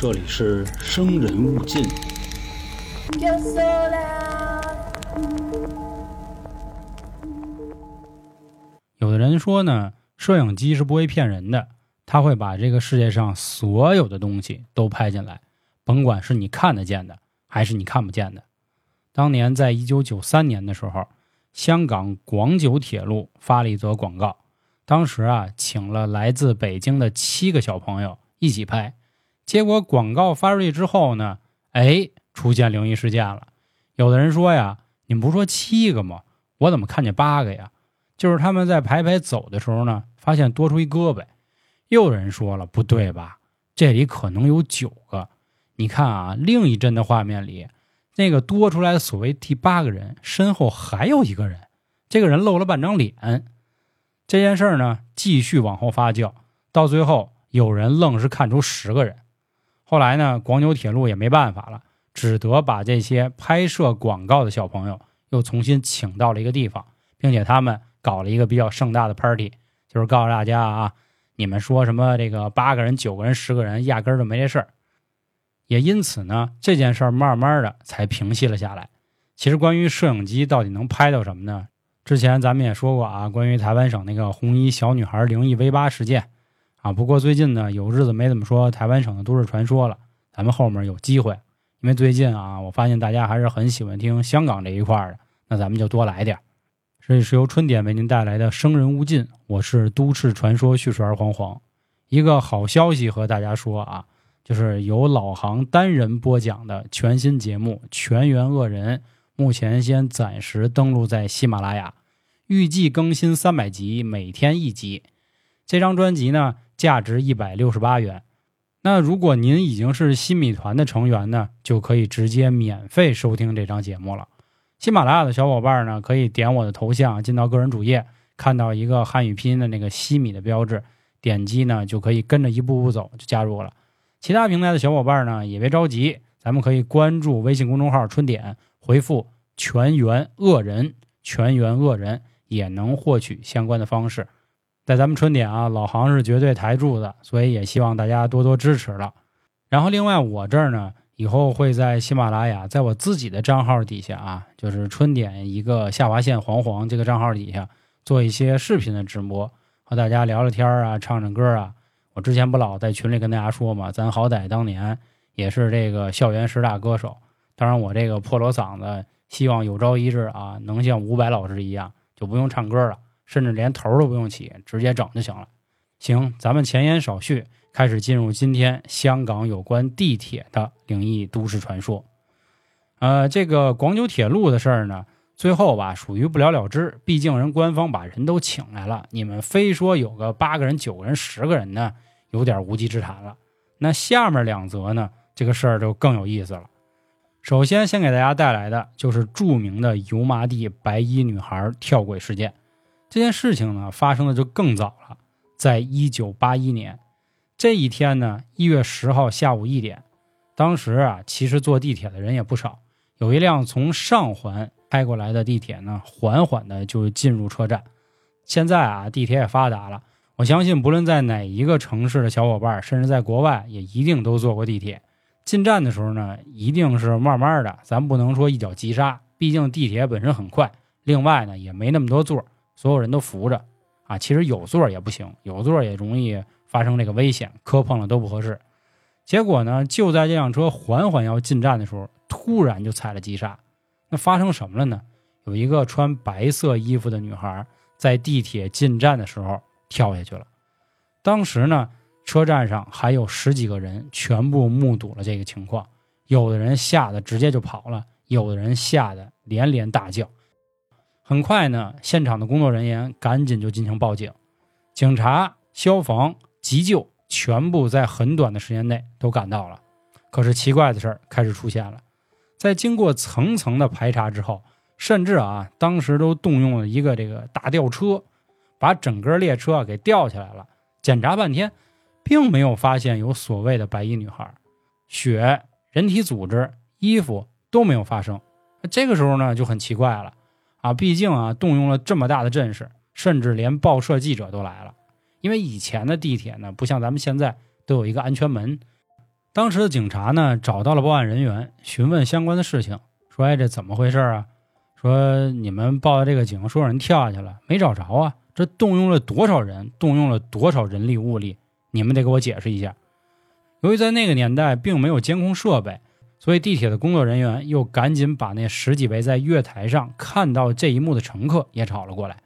这里是生人勿近。有的人说呢，摄影机是不会骗人的，它会把这个世界上所有的东西都拍进来，甭管是你看得见的还是你看不见的。当年在一九九三年的时候，香港广九铁路发了一则广告，当时啊，请了来自北京的七个小朋友一起拍，结果广告发出去之后呢，哎，出现灵异事件了。有的人说呀，你们不说七个吗？我怎么看见八个呀？就是他们在排排走的时候呢，发现多出一胳膊。又有人说了，不对吧？这里可能有九个。你看啊，另一帧的画面里，那个多出来的所谓第八个人身后还有一个人，这个人露了半张脸。这件事儿呢，继续往后发酵，到最后有人愣是看出十个人。后来呢，广九铁路也没办法了，只得把这些拍摄广告的小朋友又重新请到了一个地方，并且他们。搞了一个比较盛大的 party，就是告诉大家啊，你们说什么这个八个人、九个人、十个人，压根儿就没这事儿。也因此呢，这件事儿慢慢的才平息了下来。其实关于摄影机到底能拍到什么呢？之前咱们也说过啊，关于台湾省那个红衣小女孩灵异 V 八事件啊。不过最近呢，有日子没怎么说台湾省的都市传说了，咱们后面有机会，因为最近啊，我发现大家还是很喜欢听香港这一块的，那咱们就多来点。这里是由春点为您带来的《生人勿近》，我是都市传说叙述儿黄黄。一个好消息和大家说啊，就是由老杭单人播讲的全新节目《全员恶人》，目前先暂时登录在喜马拉雅，预计更新三百集，每天一集。这张专辑呢，价值一百六十八元。那如果您已经是新米团的成员呢，就可以直接免费收听这张节目了。喜马拉雅的小伙伴呢，可以点我的头像进到个人主页，看到一个汉语拼音的那个西米的标志，点击呢就可以跟着一步步走就加入了。其他平台的小伙伴呢也别着急，咱们可以关注微信公众号“春点”，回复“全员恶人”，全员恶人也能获取相关的方式。在咱们春点啊，老杭是绝对台柱子，所以也希望大家多多支持了。然后另外我这儿呢。以后会在喜马拉雅，在我自己的账号底下啊，就是春点一个下划线黄黄这个账号底下做一些视频的直播，和大家聊聊天啊，唱唱歌啊。我之前不老在群里跟大家说嘛，咱好歹当年也是这个校园十大歌手。当然，我这个破锣嗓子，希望有朝一日啊，能像伍佰老师一样，就不用唱歌了，甚至连头都不用起，直接整就行了。行，咱们前言少叙。开始进入今天香港有关地铁的灵异都市传说。呃，这个广九铁路的事儿呢，最后吧属于不了了之。毕竟人官方把人都请来了，你们非说有个八个人、九个人、十个人呢，有点无稽之谈了。那下面两则呢，这个事儿就更有意思了。首先，先给大家带来的就是著名的油麻地白衣女孩跳轨事件。这件事情呢，发生的就更早了，在一九八一年。这一天呢，一月十号下午一点，当时啊，其实坐地铁的人也不少。有一辆从上环开过来的地铁呢，缓缓的就进入车站。现在啊，地铁也发达了，我相信不论在哪一个城市的小伙伴，甚至在国外，也一定都坐过地铁。进站的时候呢，一定是慢慢的，咱不能说一脚急刹，毕竟地铁本身很快。另外呢，也没那么多座，所有人都扶着啊。其实有座也不行，有座也容易。发生这个危险，磕碰了都不合适。结果呢，就在这辆车缓缓要进站的时候，突然就踩了急刹。那发生什么了呢？有一个穿白色衣服的女孩在地铁进站的时候跳下去了。当时呢，车站上还有十几个人，全部目睹了这个情况。有的人吓得直接就跑了，有的人吓得连连大叫。很快呢，现场的工作人员赶紧就进行报警，警察、消防。急救全部在很短的时间内都赶到了，可是奇怪的事儿开始出现了。在经过层层的排查之后，甚至啊，当时都动用了一个这个大吊车，把整个列车给吊起来了。检查半天，并没有发现有所谓的白衣女孩，血、人体组织、衣服都没有发生。这个时候呢，就很奇怪了啊！毕竟啊，动用了这么大的阵势，甚至连报社记者都来了。因为以前的地铁呢，不像咱们现在都有一个安全门，当时的警察呢找到了报案人员，询问相关的事情，说：“哎，这怎么回事啊？说你们报的这个警，说有人跳下去了，没找着啊？这动用了多少人，动用了多少人力物力？你们得给我解释一下。”由于在那个年代并没有监控设备，所以地铁的工作人员又赶紧把那十几位在月台上看到这一幕的乘客也找了过来。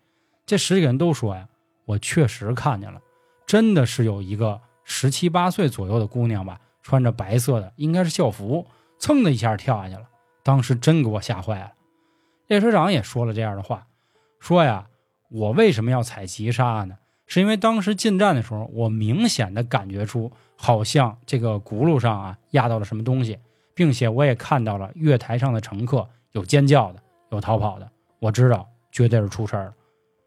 这十几个人都说呀：“我确实看见了，真的是有一个十七八岁左右的姑娘吧，穿着白色的，应该是校服，噌的一下跳下去了。当时真给我吓坏了。”列车长也说了这样的话，说呀：“我为什么要踩急刹呢？是因为当时进站的时候，我明显的感觉出。”好像这个轱辘上啊压到了什么东西，并且我也看到了月台上的乘客有尖叫的，有逃跑的。我知道绝对是出事儿了。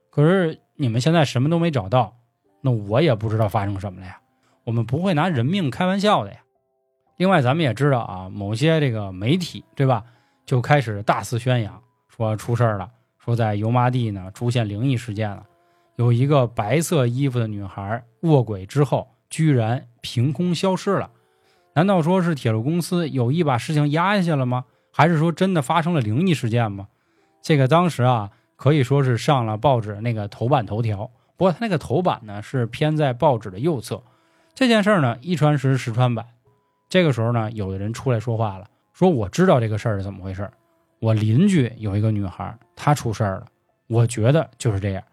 可是你们现在什么都没找到，那我也不知道发生什么了呀。我们不会拿人命开玩笑的呀。另外，咱们也知道啊，某些这个媒体对吧，就开始大肆宣扬说出事儿了，说在油麻地呢出现灵异事件了，有一个白色衣服的女孩卧轨之后。居然凭空消失了，难道说是铁路公司有意把事情压下去了吗？还是说真的发生了灵异事件吗？这个当时啊，可以说是上了报纸那个头版头条。不过他那个头版呢是偏在报纸的右侧。这件事儿呢一传十，十传百。这个时候呢，有的人出来说话了，说我知道这个事儿是怎么回事。我邻居有一个女孩，她出事儿了。我觉得就是这样，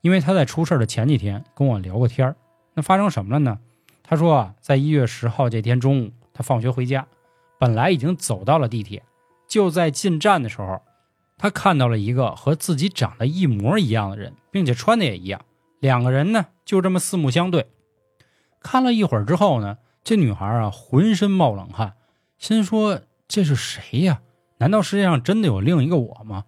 因为她在出事儿的前几天跟我聊过天儿。那发生什么了呢？他说啊，在一月十号这天中午，他放学回家，本来已经走到了地铁，就在进站的时候，他看到了一个和自己长得一模一样的人，并且穿的也一样。两个人呢，就这么四目相对，看了一会儿之后呢，这女孩啊，浑身冒冷汗，心说这是谁呀？难道世界上真的有另一个我吗？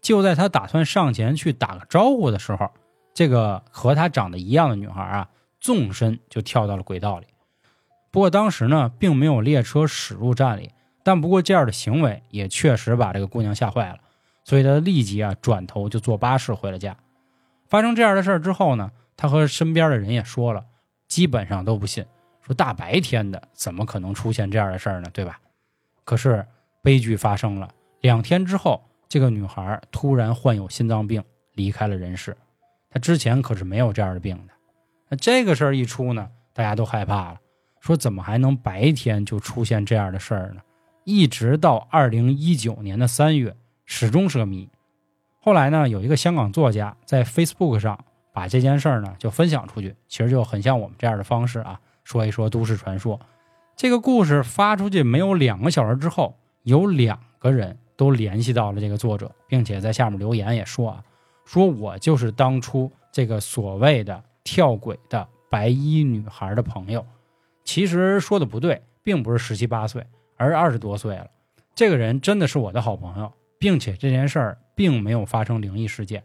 就在他打算上前去打个招呼的时候，这个和他长得一样的女孩啊。纵身就跳到了轨道里，不过当时呢，并没有列车驶入站里，但不过这样的行为也确实把这个姑娘吓坏了，所以她立即啊转头就坐巴士回了家。发生这样的事儿之后呢，她和身边的人也说了，基本上都不信，说大白天的怎么可能出现这样的事儿呢？对吧？可是悲剧发生了，两天之后，这个女孩突然患有心脏病，离开了人世。她之前可是没有这样的病的。那这个事儿一出呢，大家都害怕了，说怎么还能白天就出现这样的事儿呢？一直到二零一九年的三月，始终是个谜。后来呢，有一个香港作家在 Facebook 上把这件事儿呢就分享出去，其实就很像我们这样的方式啊，说一说都市传说。这个故事发出去没有两个小时之后，有两个人都联系到了这个作者，并且在下面留言也说啊，说我就是当初这个所谓的。跳轨的白衣女孩的朋友，其实说的不对，并不是十七八岁，而是二十多岁了。这个人真的是我的好朋友，并且这件事儿并没有发生灵异事件。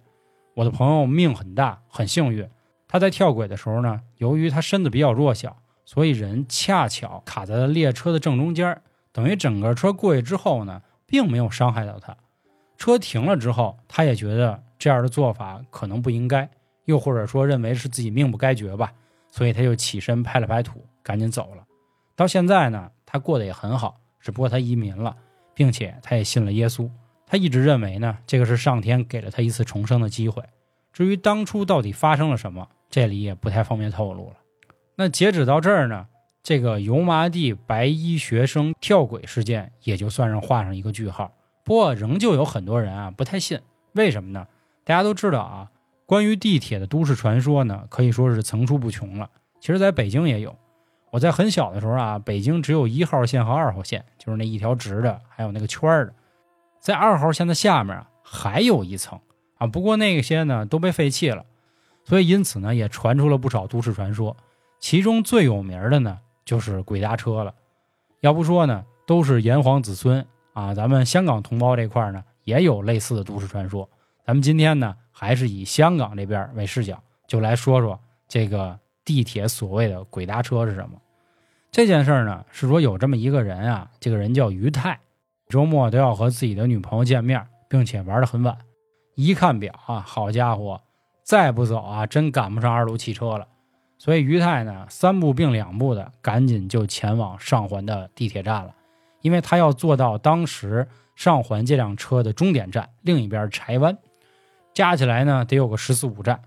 我的朋友命很大，很幸运。他在跳轨的时候呢，由于他身子比较弱小，所以人恰巧卡在了列车的正中间，等于整个车过去之后呢，并没有伤害到他。车停了之后，他也觉得这样的做法可能不应该。又或者说认为是自己命不该绝吧，所以他就起身拍了拍土，赶紧走了。到现在呢，他过得也很好，只不过他移民了，并且他也信了耶稣。他一直认为呢，这个是上天给了他一次重生的机会。至于当初到底发生了什么，这里也不太方便透露了。那截止到这儿呢，这个油麻地白衣学生跳轨事件也就算是画上一个句号。不过仍旧有很多人啊不太信，为什么呢？大家都知道啊。关于地铁的都市传说呢，可以说是层出不穷了。其实，在北京也有。我在很小的时候啊，北京只有一号线和二号线，就是那一条直的，还有那个圈的。在二号线的下面啊，还有一层啊，不过那些呢都被废弃了，所以因此呢，也传出了不少都市传说。其中最有名的呢，就是鬼搭车了。要不说呢，都是炎黄子孙啊。咱们香港同胞这块呢，也有类似的都市传说。咱们今天呢。还是以香港这边为视角，就来说说这个地铁所谓的鬼搭车是什么。这件事呢，是说有这么一个人啊，这个人叫于泰，周末都要和自己的女朋友见面，并且玩的很晚。一看表啊，好家伙，再不走啊，真赶不上二路汽车了。所以于太呢三步并两步的赶紧就前往上环的地铁站了，因为他要坐到当时上环这辆车的终点站另一边柴湾，加起来呢得有个十四五站。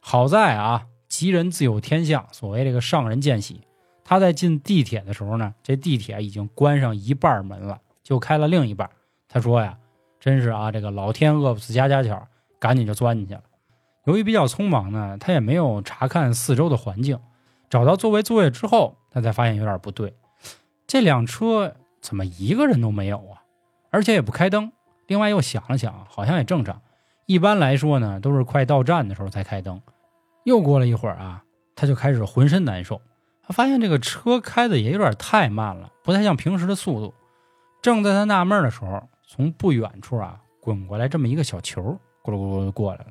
好在啊，吉人自有天相，所谓这个上人见喜。他在进地铁的时候呢，这地铁已经关上一半门了，就开了另一半。他说呀，真是啊，这个老天饿不死家家巧，赶紧就钻进去了。由于比较匆忙呢，他也没有查看四周的环境。找到座位座位之后，他才发现有点不对，这辆车怎么一个人都没有啊？而且也不开灯。另外又想了想，好像也正常。一般来说呢，都是快到站的时候才开灯。又过了一会儿啊，他就开始浑身难受。他发现这个车开的也有点太慢了，不太像平时的速度。正在他纳闷的时候，从不远处啊滚过来这么一个小球，咕噜咕噜就过来了。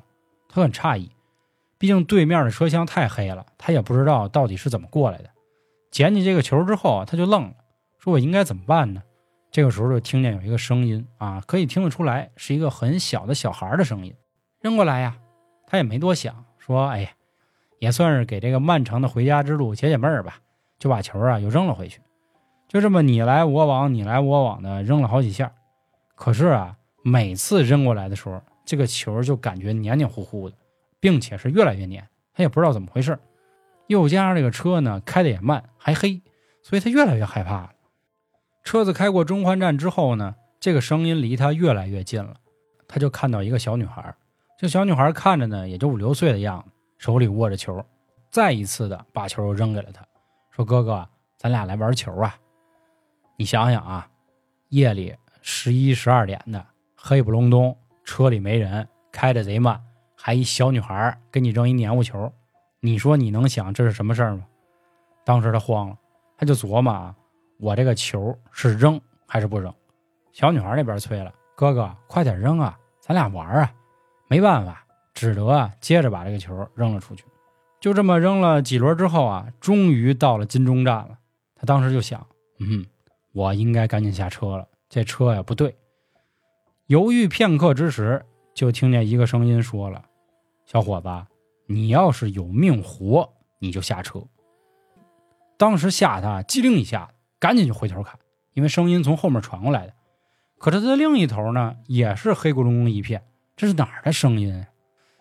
他很诧异，毕竟对面的车厢太黑了，他也不知道到底是怎么过来的。捡起这个球之后啊，他就愣了，说：“我应该怎么办呢？”这个时候就听见有一个声音啊，可以听得出来是一个很小的小孩的声音，扔过来呀。他也没多想，说：“哎呀。”也算是给这个漫长的回家之路解解闷儿吧，就把球啊又扔了回去，就这么你来我往，你来我往的扔了好几下。可是啊，每次扔过来的时候，这个球就感觉黏黏糊糊的，并且是越来越黏。他也不知道怎么回事，又加上这个车呢开的也慢，还黑，所以他越来越害怕了。车子开过中环站之后呢，这个声音离他越来越近了，他就看到一个小女孩。这小女孩看着呢，也就五六岁的样子。手里握着球，再一次的把球扔给了他，说：“哥哥，咱俩来玩球啊！你想想啊，夜里十一十二点的，黑不隆冬，车里没人，开的贼慢，还一小女孩给你扔一黏糊球，你说你能想这是什么事儿吗？”当时他慌了，他就琢磨啊，我这个球是扔还是不扔？小女孩那边催了：“哥哥，快点扔啊，咱俩玩啊！”没办法。只得啊，接着把这个球扔了出去。就这么扔了几轮之后啊，终于到了金钟站了。他当时就想，嗯，我应该赶紧下车了。这车呀不对。犹豫片刻之时，就听见一个声音说了：“小伙子，你要是有命活，你就下车。”当时吓他机灵一下，赶紧就回头看，因为声音从后面传过来的。可是他的另一头呢，也是黑咕隆咚一片，这是哪儿的声音？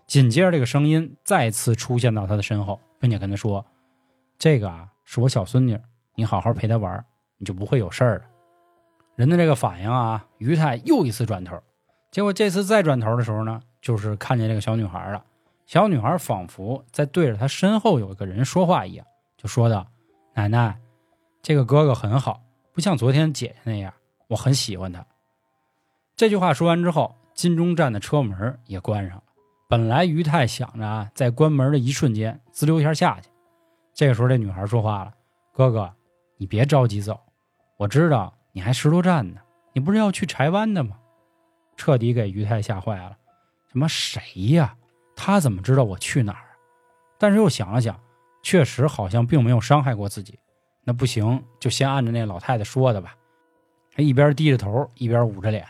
紧接着，这个声音再次出现到他的身后，并且跟他说：“这个啊，是我小孙女，你好好陪她玩，你就不会有事儿了。”人的这个反应啊，于太又一次转头，结果这次再转头的时候呢，就是看见这个小女孩了。小女孩仿佛在对着他身后有一个人说话一样，就说道：“奶奶，这个哥哥很好，不像昨天姐姐那样，我很喜欢他。”这句话说完之后，金钟站的车门也关上了。本来于太想着啊，在关门的一瞬间滋溜一下下去。这个时候，这女孩说话了：“哥哥，你别着急走，我知道你还石头站呢。你不是要去柴湾的吗？”彻底给于太吓坏了。什么谁呀？他怎么知道我去哪儿？但是又想了想，确实好像并没有伤害过自己。那不行，就先按着那老太太说的吧。他一边低着头，一边捂着脸。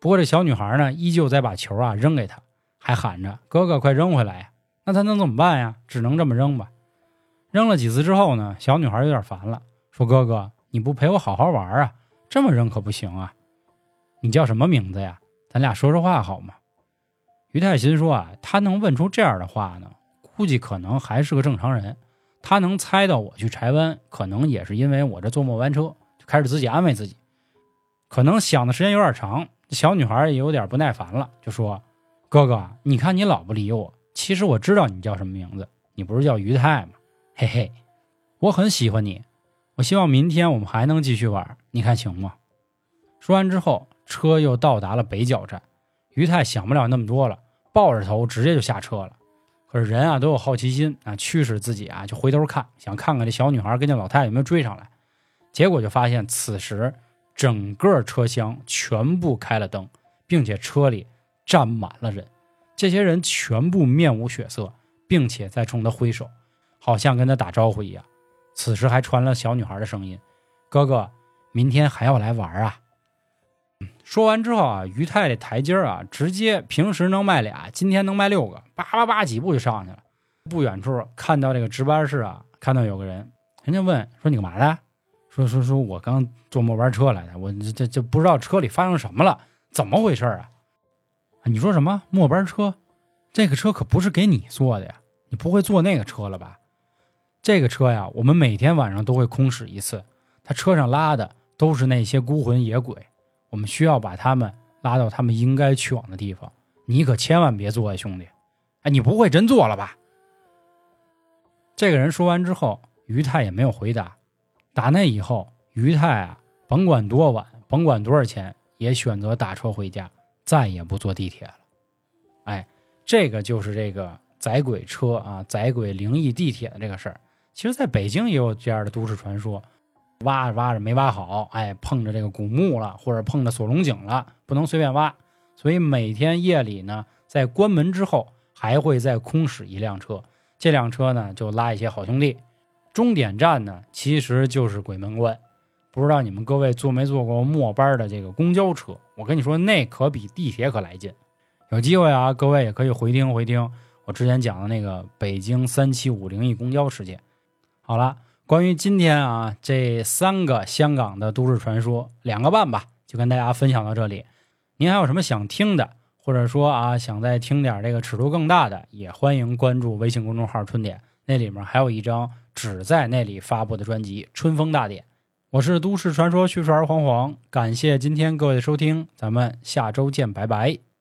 不过这小女孩呢，依旧在把球啊扔给他。还喊着：“哥哥，快扔回来呀！”那他能怎么办呀？只能这么扔吧。扔了几次之后呢，小女孩有点烦了，说：“哥哥，你不陪我好好玩啊？这么扔可不行啊！你叫什么名字呀？咱俩说说话好吗？”于太心说：“啊，他能问出这样的话呢，估计可能还是个正常人。他能猜到我去柴湾，可能也是因为我这坐末班车，就开始自己安慰自己。可能想的时间有点长，小女孩也有点不耐烦了，就说。”哥哥，你看你老不理我，其实我知道你叫什么名字，你不是叫于太吗？嘿嘿，我很喜欢你，我希望明天我们还能继续玩，你看行吗？说完之后，车又到达了北角站，于太想不了那么多了，抱着头直接就下车了。可是人啊都有好奇心啊，驱使自己啊就回头看，想看看这小女孩跟这老太太有没有追上来。结果就发现此时整个车厢全部开了灯，并且车里。站满了人，这些人全部面无血色，并且在冲他挥手，好像跟他打招呼一样。此时还传了小女孩的声音：“哥哥，明天还要来玩啊！”说完之后啊，于太这台阶啊，直接平时能卖俩，今天能卖六个，叭叭叭几步就上去了。不远处看到这个值班室啊，看到有个人，人家问说你干嘛的？说说说我刚坐末班车来的，我这这这不知道车里发生什么了，怎么回事啊？你说什么末班车？这个车可不是给你坐的呀，你不会坐那个车了吧？这个车呀，我们每天晚上都会空驶一次，他车上拉的都是那些孤魂野鬼，我们需要把他们拉到他们应该去往的地方，你可千万别坐呀，兄弟！哎，你不会真坐了吧？这个人说完之后，于太也没有回答。打那以后，于太啊，甭管多晚，甭管多少钱，也选择打车回家，再也不坐地铁了。哎，这个就是这个载鬼车啊，载鬼灵异地铁的这个事儿。其实，在北京也有这样的都市传说，挖着挖着没挖好，哎，碰着这个古墓了，或者碰着锁龙井了，不能随便挖。所以每天夜里呢，在关门之后，还会再空驶一辆车，这辆车呢就拉一些好兄弟。终点站呢，其实就是鬼门关。不知道你们各位坐没坐过末班的这个公交车？我跟你说，那可比地铁可来劲。有机会啊，各位也可以回听回听我之前讲的那个北京三七五灵异公交事件。好了，关于今天啊这三个香港的都市传说，两个半吧，就跟大家分享到这里。您还有什么想听的，或者说啊想再听点这个尺度更大的，也欢迎关注微信公众号“春点”，那里面还有一张。只在那里发布的专辑《春风大典》，我是都市传说叙述儿黄黄，感谢今天各位的收听，咱们下周见，拜拜。